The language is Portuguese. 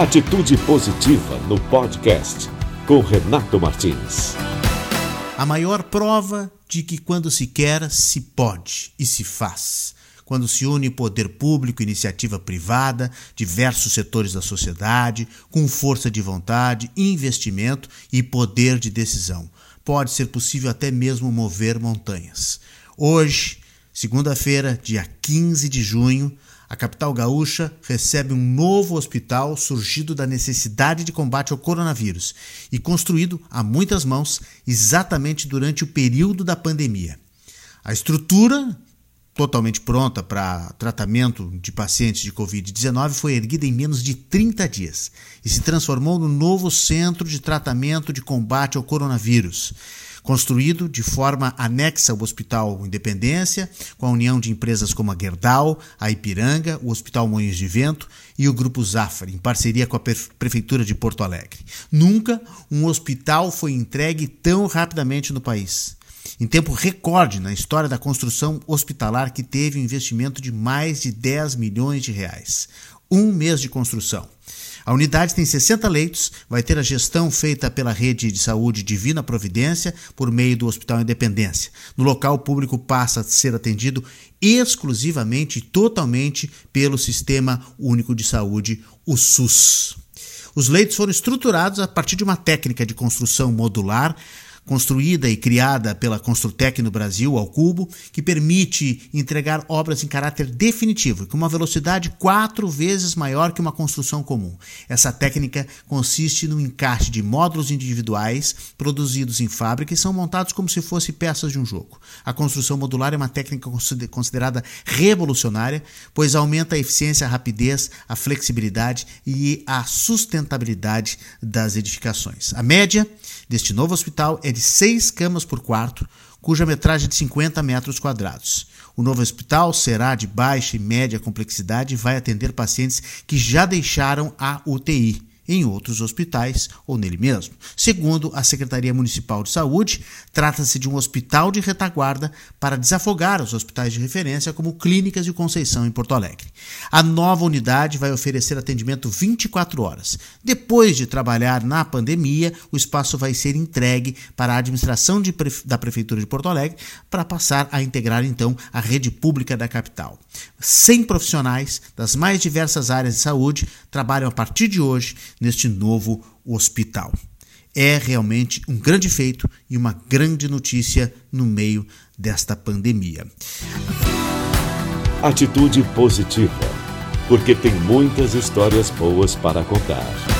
Atitude Positiva no podcast com Renato Martins. A maior prova de que quando se quer, se pode e se faz. Quando se une poder público, iniciativa privada, diversos setores da sociedade, com força de vontade, investimento e poder de decisão. Pode ser possível até mesmo mover montanhas. Hoje, segunda-feira, dia 15 de junho, a capital gaúcha recebe um novo hospital surgido da necessidade de combate ao coronavírus e construído a muitas mãos exatamente durante o período da pandemia. A estrutura, totalmente pronta para tratamento de pacientes de Covid-19, foi erguida em menos de 30 dias e se transformou no novo centro de tratamento de combate ao coronavírus construído de forma anexa ao Hospital Independência, com a união de empresas como a Gerdau, a Ipiranga, o Hospital Moinhos de Vento e o Grupo Zafra, em parceria com a Prefeitura de Porto Alegre. Nunca um hospital foi entregue tão rapidamente no país. Em tempo recorde na história da construção hospitalar que teve um investimento de mais de 10 milhões de reais. Um mês de construção. A unidade tem 60 leitos, vai ter a gestão feita pela rede de saúde Divina Providência por meio do Hospital Independência. No local, o público passa a ser atendido exclusivamente e totalmente pelo Sistema Único de Saúde, o SUS. Os leitos foram estruturados a partir de uma técnica de construção modular construída e criada pela Construtec no Brasil, ao cubo, que permite entregar obras em caráter definitivo, com uma velocidade quatro vezes maior que uma construção comum. Essa técnica consiste no encaixe de módulos individuais produzidos em fábrica e são montados como se fossem peças de um jogo. A construção modular é uma técnica considerada revolucionária, pois aumenta a eficiência, a rapidez, a flexibilidade e a sustentabilidade das edificações. A média deste novo hospital é de seis camas por quarto, cuja metragem é de 50 metros quadrados. O novo hospital será de baixa e média complexidade e vai atender pacientes que já deixaram a UTI em outros hospitais ou nele mesmo. Segundo a Secretaria Municipal de Saúde, trata-se de um hospital de retaguarda para desafogar os hospitais de referência como Clínicas de Conceição em Porto Alegre. A nova unidade vai oferecer atendimento 24 horas. Depois de trabalhar na pandemia, o espaço vai ser entregue para a administração de, da Prefeitura de Porto Alegre para passar a integrar então a rede pública da capital. 100 profissionais das mais diversas áreas de saúde trabalham a partir de hoje neste novo hospital. É realmente um grande feito e uma grande notícia no meio desta pandemia. Atitude positiva, porque tem muitas histórias boas para contar.